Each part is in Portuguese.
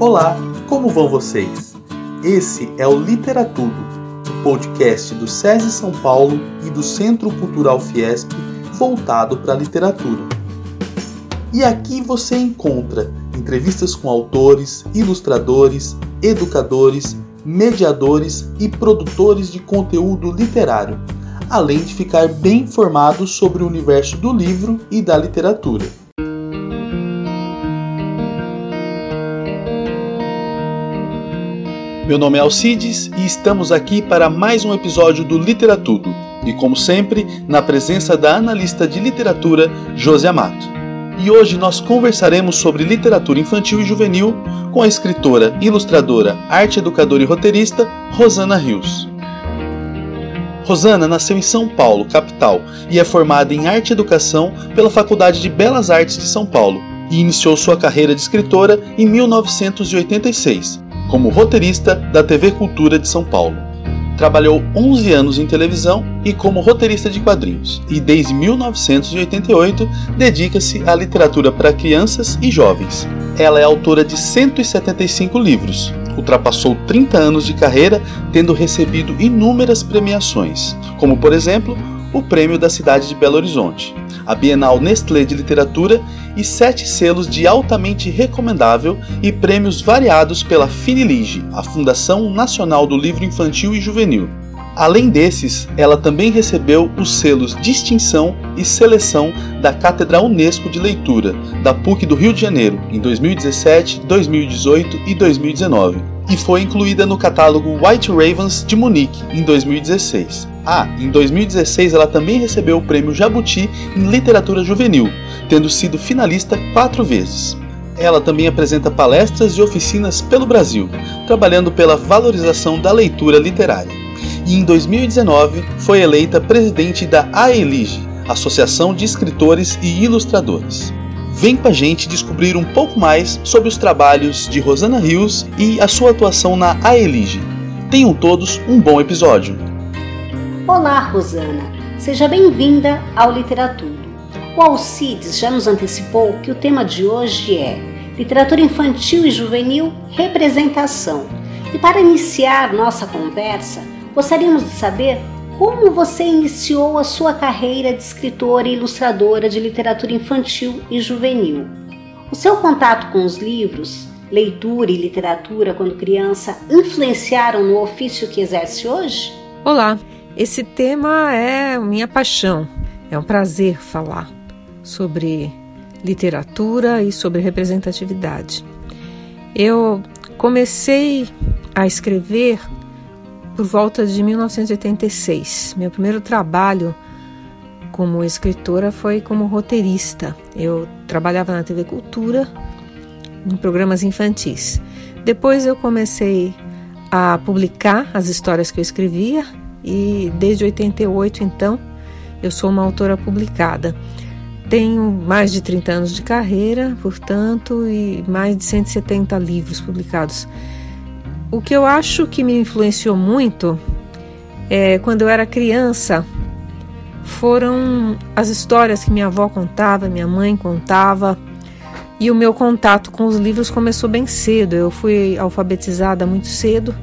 Olá, como vão vocês? Esse é o Literatudo, o podcast do SESI São Paulo e do Centro Cultural Fiesp voltado para a literatura. E aqui você encontra entrevistas com autores, ilustradores, educadores, mediadores e produtores de conteúdo literário, além de ficar bem informado sobre o universo do livro e da literatura. Meu nome é Alcides e estamos aqui para mais um episódio do Literatudo. E como sempre, na presença da analista de literatura José Amato. E hoje nós conversaremos sobre literatura infantil e juvenil com a escritora, ilustradora, arte educadora e roteirista Rosana Rios. Rosana nasceu em São Paulo, capital, e é formada em arte e educação pela Faculdade de Belas Artes de São Paulo e iniciou sua carreira de escritora em 1986 como roteirista da TV Cultura de São Paulo. Trabalhou 11 anos em televisão e como roteirista de quadrinhos, e desde 1988 dedica-se à literatura para crianças e jovens. Ela é autora de 175 livros, ultrapassou 30 anos de carreira, tendo recebido inúmeras premiações, como por exemplo o Prêmio da Cidade de Belo Horizonte, a Bienal Nestlé de Literatura e sete selos de altamente recomendável e prêmios variados pela Finilige, a Fundação Nacional do Livro Infantil e Juvenil. Além desses, ela também recebeu os selos Distinção e Seleção da Cátedra Unesco de Leitura, da PUC do Rio de Janeiro, em 2017, 2018 e 2019, e foi incluída no catálogo White Ravens de Munique, em 2016. Ah, em 2016 ela também recebeu o prêmio Jabuti em Literatura Juvenil, tendo sido finalista quatro vezes. Ela também apresenta palestras e oficinas pelo Brasil, trabalhando pela valorização da leitura literária. E em 2019 foi eleita presidente da AELIGE, Associação de Escritores e Ilustradores. Vem com a gente descobrir um pouco mais sobre os trabalhos de Rosana Rios e a sua atuação na AELIGE. Tenham todos um bom episódio. Olá, Rosana. Seja bem-vinda ao Literatura. O Alcides já nos antecipou que o tema de hoje é Literatura Infantil e Juvenil Representação. E para iniciar nossa conversa, gostaríamos de saber como você iniciou a sua carreira de escritora e ilustradora de literatura infantil e juvenil. O seu contato com os livros, leitura e literatura quando criança influenciaram no ofício que exerce hoje? Olá, esse tema é minha paixão. É um prazer falar sobre literatura e sobre representatividade. Eu comecei a escrever por volta de 1986. Meu primeiro trabalho como escritora foi como roteirista. Eu trabalhava na TV Cultura em programas infantis. Depois eu comecei a publicar as histórias que eu escrevia e desde 88 então eu sou uma autora publicada. Tenho mais de 30 anos de carreira, portanto, e mais de 170 livros publicados. O que eu acho que me influenciou muito é quando eu era criança foram as histórias que minha avó contava, minha mãe contava, e o meu contato com os livros começou bem cedo. Eu fui alfabetizada muito cedo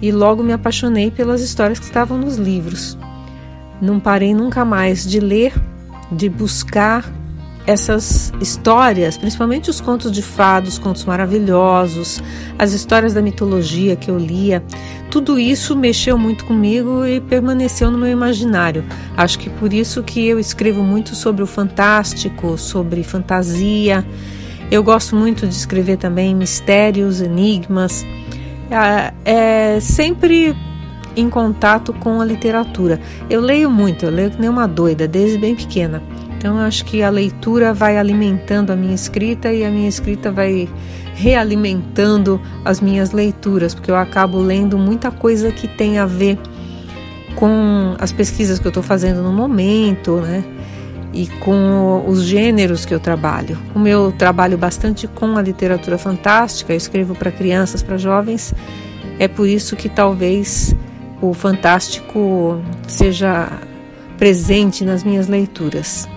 e logo me apaixonei pelas histórias que estavam nos livros. Não parei nunca mais de ler de buscar essas histórias, principalmente os contos de fados, contos maravilhosos, as histórias da mitologia que eu lia, tudo isso mexeu muito comigo e permaneceu no meu imaginário. Acho que por isso que eu escrevo muito sobre o fantástico, sobre fantasia. Eu gosto muito de escrever também mistérios, enigmas. É, é sempre em contato com a literatura. Eu leio muito, eu leio que nem uma doida, desde bem pequena. Então, acho que a leitura vai alimentando a minha escrita e a minha escrita vai realimentando as minhas leituras, porque eu acabo lendo muita coisa que tem a ver com as pesquisas que eu estou fazendo no momento, né? E com os gêneros que eu trabalho. Como eu trabalho bastante com a literatura fantástica, eu escrevo para crianças, para jovens, é por isso que talvez o fantástico seja presente nas minhas leituras.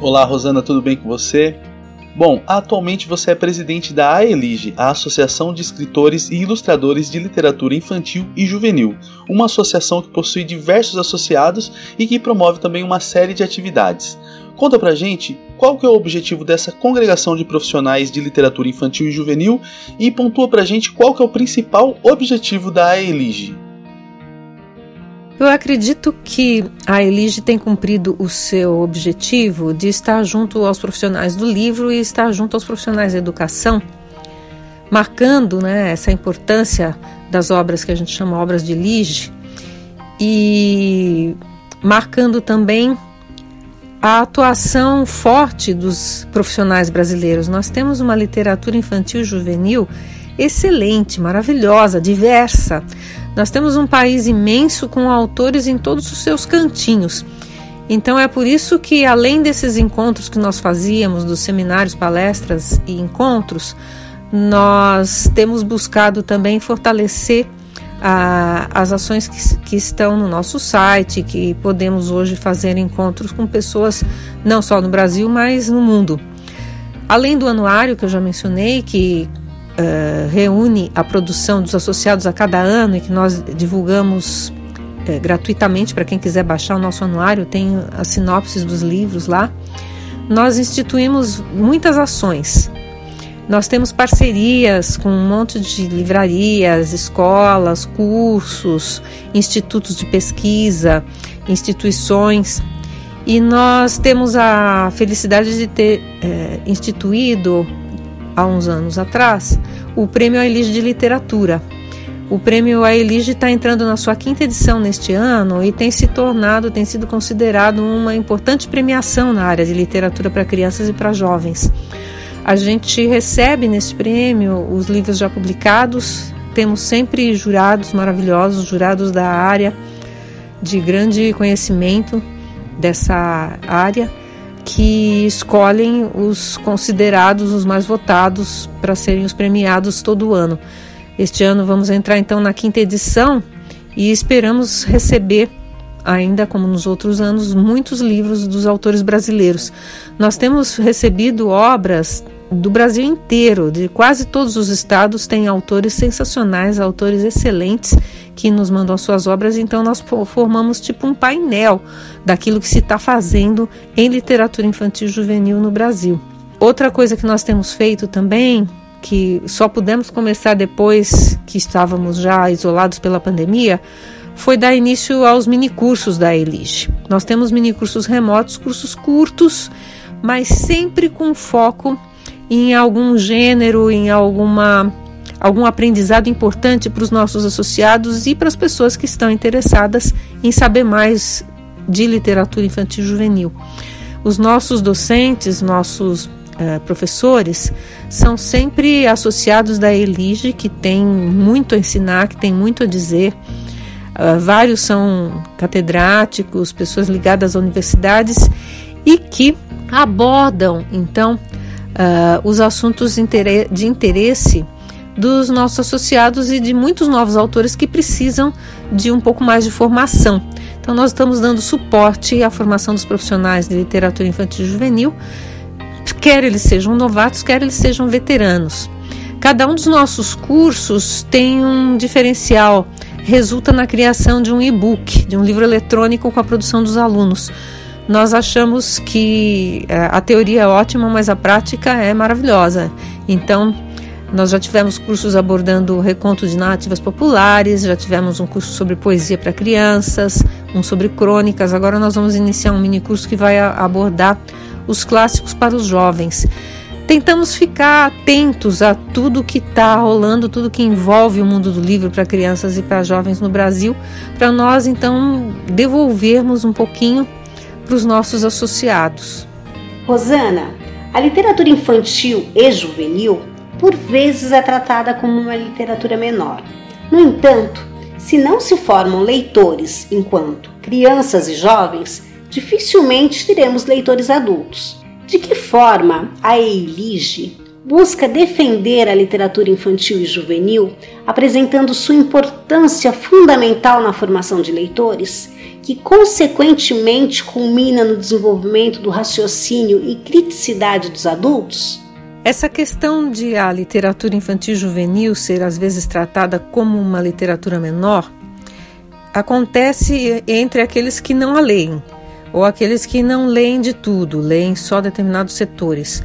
Olá, Rosana, tudo bem com você? Bom, atualmente você é presidente da AELIGE, a Associação de Escritores e Ilustradores de Literatura Infantil e Juvenil, uma associação que possui diversos associados e que promove também uma série de atividades. Conta pra gente qual que é o objetivo dessa congregação de profissionais de literatura infantil e juvenil e pontua pra gente qual que é o principal objetivo da AELIGE. Eu acredito que a Elige tem cumprido o seu objetivo de estar junto aos profissionais do livro e estar junto aos profissionais da educação, marcando né, essa importância das obras que a gente chama obras de Elige e marcando também a atuação forte dos profissionais brasileiros. Nós temos uma literatura infantil juvenil excelente, maravilhosa, diversa. Nós temos um país imenso com autores em todos os seus cantinhos. Então é por isso que, além desses encontros que nós fazíamos, dos seminários, palestras e encontros, nós temos buscado também fortalecer ah, as ações que, que, estão no nosso site, que podemos hoje fazer encontros com pessoas não só no Brasil, mas no mundo. Além do anuário que eu já mencionei, que uh, reúne a produção dos associados a cada ano e que nós divulgamos uh, gratuitamente para quem quiser baixar o nosso anuário, tem as sinopses dos livros lá. Nós instituímos muitas ações. Nós temos parcerias com um monte de livrarias, escolas, cursos, institutos de pesquisa, instituições. E nós temos a felicidade de ter é, instituído há uns anos atrás, o Prêmio Aelige de Literatura. O Prêmio Aelige está entrando na sua quinta edição neste ano e tem se tornado, tem sido considerado uma importante premiação na área de literatura para crianças e para jovens. A gente recebe neste prêmio os livros já publicados, temos sempre jurados maravilhosos, jurados da área de grande conhecimento dessa área que escolhem os considerados os mais votados para serem os premiados todo ano. Este ano vamos entrar então na quinta edição e esperamos receber, ainda como nos outros anos, muitos livros dos autores brasileiros. Nós temos recebido obras do Brasil inteiro, de quase todos os estados, tem autores sensacionais, autores excelentes que nos mandam suas obras. Então, nós formamos tipo um painel daquilo que se está fazendo em literatura infantil e juvenil no Brasil. Outra coisa que nós temos feito também, que só pudemos começar depois que estávamos já isolados pela pandemia, foi dar início aos minicursos da Elige. Nós temos minicursos remotos, cursos curtos, mas sempre com foco em algum gênero, em alguma algum aprendizado importante para os nossos associados e para as pessoas que estão interessadas em saber mais de literatura infantil e juvenil. Os nossos docentes, nossos uh, professores, são sempre associados da Elige, que tem muito a ensinar, que tem muito a dizer. Uh, vários são catedráticos, pessoas ligadas a universidades e que abordam, então, uh, os assuntos de interesse dos nossos associados e de muitos novos autores que precisam de um pouco mais de formação. Então, nós estamos dando suporte à formação dos profissionais de literatura infantil e juvenil, quer eles sejam novatos, quer eles sejam veteranos. Cada um dos nossos cursos tem um diferencial, resulta na criação de um e-book, de um livro eletrônico com a produção dos alunos nós achamos que é, a teoria é ótima, mas a prática é maravilhosa. Então, nós já tivemos cursos abordando o reconto de narrativas populares, já tivemos um curso sobre poesia para crianças, um sobre crônicas. Agora nós vamos iniciar um mini curso que vai abordar os clássicos para os jovens. Tentamos ficar atentos a tudo que está rolando, tudo que envolve o mundo do livro para crianças e para jovens no Brasil, para nós então devolvermos um pouquinho para os nossos associados. Rosana, a literatura infantil e juvenil por vezes é tratada como uma literatura menor. No entanto, se não se formam leitores enquanto crianças e jovens, dificilmente teremos leitores adultos. De que forma a EILIGE busca defender a literatura infantil e juvenil, apresentando sua importância fundamental na formação de leitores? que consequentemente culmina no desenvolvimento do raciocínio e criticidade dos adultos? Essa questão de a literatura infantil juvenil ser às vezes tratada como uma literatura menor acontece entre aqueles que não a leem ou aqueles que não leem de tudo, leem só determinados setores.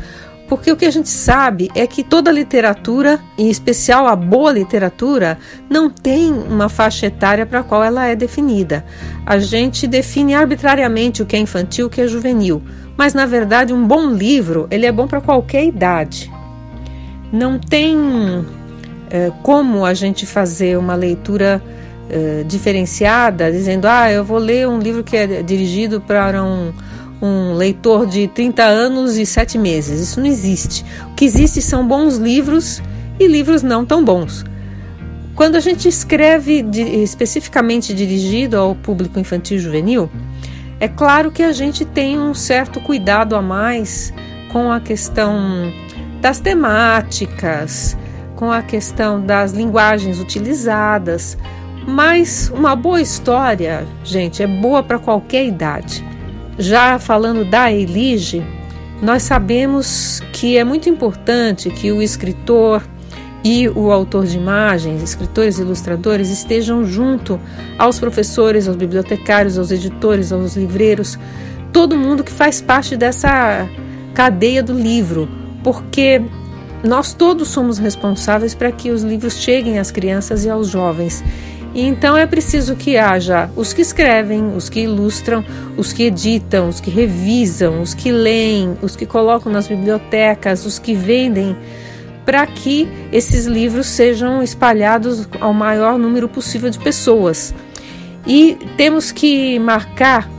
Porque o que a gente sabe é que toda literatura, em especial a boa literatura, não tem uma faixa etária para a qual ela é definida. A gente define arbitrariamente o que é infantil, o que é juvenil. Mas na verdade, um bom livro ele é bom para qualquer idade. Não tem é, como a gente fazer uma leitura é, diferenciada, dizendo, ah, eu vou ler um livro que é dirigido para um um leitor de 30 anos e 7 meses. Isso não existe. O que existe são bons livros e livros não tão bons. Quando a gente escreve de, especificamente dirigido ao público infantil e juvenil, é claro que a gente tem um certo cuidado a mais com a questão das temáticas, com a questão das linguagens utilizadas, mas uma boa história, gente, é boa para qualquer idade. Já falando da Elige, nós sabemos que é muito importante que o escritor e o autor de imagens, escritores e ilustradores, estejam junto aos professores, aos bibliotecários, aos editores, aos livreiros, todo mundo que faz parte dessa cadeia do livro, porque nós todos somos responsáveis para que os livros cheguem às crianças e aos jovens. Então é preciso que haja os que escrevem, os que ilustram, os que editam, os que revisam, os que leem, os que colocam nas bibliotecas, os que vendem, para que esses livros sejam espalhados ao maior número possível de pessoas. E temos que marcar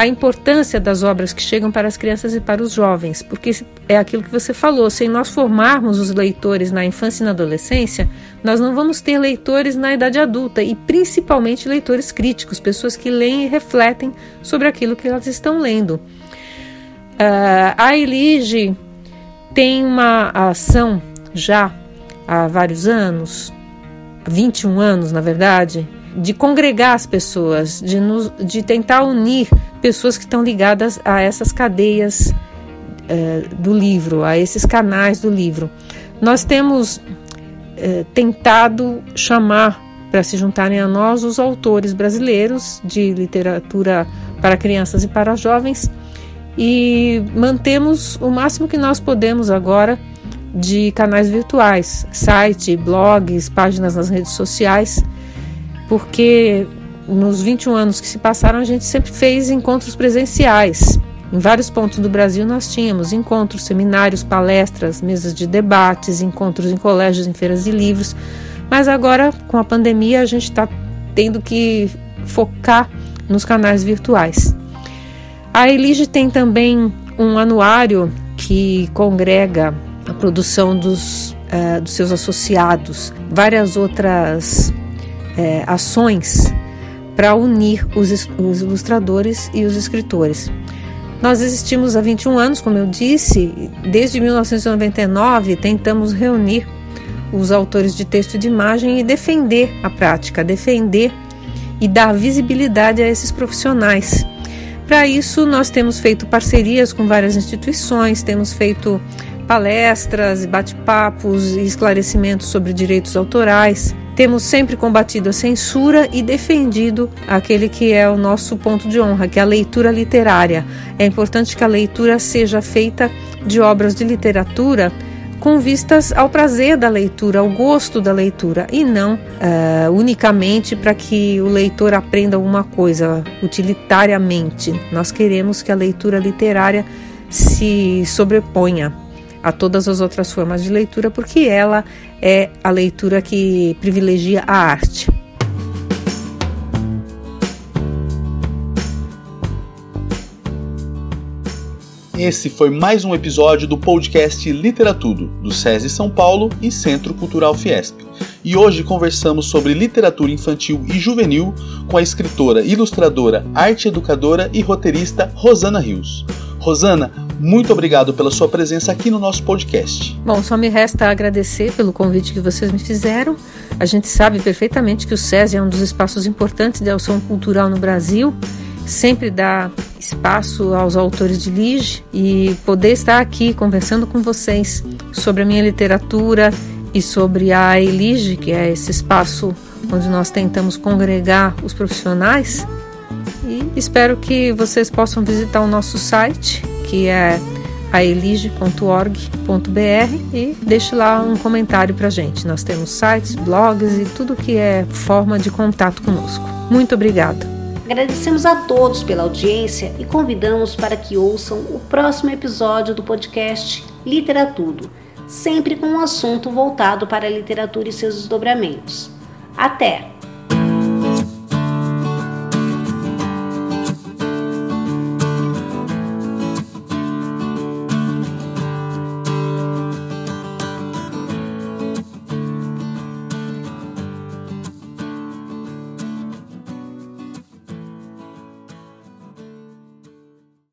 a importância das obras que chegam para as crianças e para os jovens, porque é aquilo que você falou, se nós formarmos os leitores na infância e na adolescência, nós não vamos ter leitores na idade adulta e principalmente leitores críticos, pessoas que leem e refletem sobre aquilo que elas estão lendo. Uh, a Elige tem uma ação já há vários anos, 21 anos na verdade, de congregar as pessoas, de, nos, de tentar unir pessoas que estão ligadas a essas cadeias é, do livro, a esses canais do livro. Nós temos é, tentado chamar para se juntarem a nós os autores brasileiros de literatura para crianças e para jovens e mantemos o máximo que nós podemos agora de canais virtuais, site, blogs, páginas nas redes sociais porque nos 21 anos que se passaram, a gente sempre fez encontros presenciais. Em vários pontos do Brasil nós tínhamos encontros, seminários, palestras, mesas de debates, encontros em colégios, em feiras de livros. Mas agora, com a pandemia, a gente está tendo que focar nos canais virtuais. A Elige tem também um anuário que congrega a produção dos, uh, dos seus associados, várias outras é, ações para unir os, os ilustradores e os escritores. Nós existimos há 21 anos, como eu disse, desde 1999 tentamos reunir os autores de texto e de imagem e defender a prática, defender e dar visibilidade a esses profissionais. Para isso, nós temos feito parcerias com várias instituições, temos feito palestras, bate-papos e esclarecimentos sobre direitos autorais. Temos sempre combatido a censura e defendido aquele que é o nosso ponto de honra, que é a leitura literária. É importante que a leitura seja feita de obras de literatura com vistas ao prazer da leitura, ao gosto da leitura, e não uh, unicamente para que o leitor aprenda alguma coisa utilitariamente. Nós queremos que a leitura literária se sobreponha a todas as outras formas de leitura, porque ela é a leitura que privilegia a arte. Esse foi mais um episódio do podcast Literatudo, do SESI São Paulo e Centro Cultural Fiesp. E hoje conversamos sobre literatura infantil e juvenil com a escritora, ilustradora, arte educadora e roteirista Rosana Rios. Rosana, muito obrigado pela sua presença aqui no nosso podcast. Bom, só me resta agradecer pelo convite que vocês me fizeram. A gente sabe perfeitamente que o SESI é um dos espaços importantes de ação cultural no Brasil. Sempre dá espaço aos autores de Lige e poder estar aqui conversando com vocês sobre a minha literatura e sobre a Elige, que é esse espaço onde nós tentamos congregar os profissionais. E espero que vocês possam visitar o nosso site, que é aelige.org.br e deixe lá um comentário para gente. Nós temos sites, blogs e tudo que é forma de contato conosco. Muito obrigada. Agradecemos a todos pela audiência e convidamos para que ouçam o próximo episódio do podcast Literatudo, sempre com um assunto voltado para a literatura e seus desdobramentos. Até!